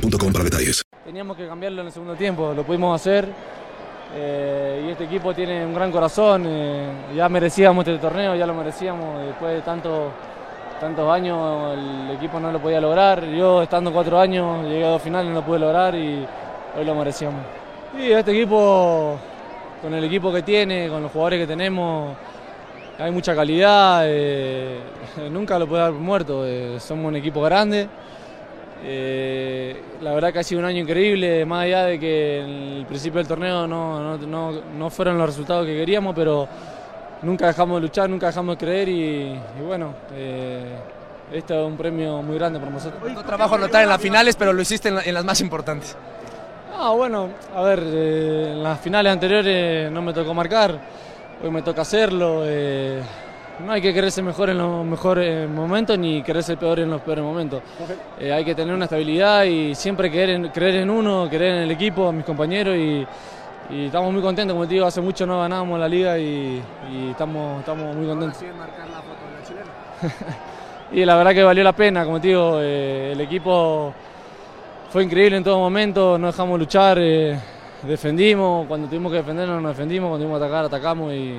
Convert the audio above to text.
para detalles. Teníamos que cambiarlo en el segundo tiempo, lo pudimos hacer. eh, y este equipo tiene un gran corazón. eh, ya merecíamos este torneo, ya lo merecíamos. Después de tanto, tantos años, el equipo no lo podía lograr. Yo, estando cuatro años, llegué a dos finales, no lo pude lograr y hoy lo merecíamos. Y este equipo, con el equipo que tiene, con los jugadores que tenemos, hay mucha calidad. eh, nunca lo puede dar muerto. somos un equipo grande. Eh, la verdad que ha sido un año increíble, más allá de que en el principio del torneo no, no- no- no fueron los resultados que queríamos, pero nunca dejamos de luchar, nunca dejamos de creer y, y bueno, eh, este es un premio muy grande para nosotros. Tu trabajo anotar en las finales, pero lo hiciste en, la- en las más importantes. Ah, bueno, a ver, eh, en las finales anteriores no me tocó marcar, hoy me toca hacerlo. Eh, no hay que quererse mejor en los mejores momentos ni quererse peor en los peores momentos. Eh, hay que tener una estabilidad y siempre creer en, creer en uno, creer en el equipo, en mis compañeros y, y estamos muy contentos, como te digo, hace mucho no ganábamos la liga y, y estamos, estamos muy contentos. Y la verdad que valió la pena, como te digo, eh, el equipo fue increíble en todo momento, no dejamos luchar, eh, defendimos, cuando tuvimos que defendernos nos defendimos, cuando tuvimos que atacar atacamos y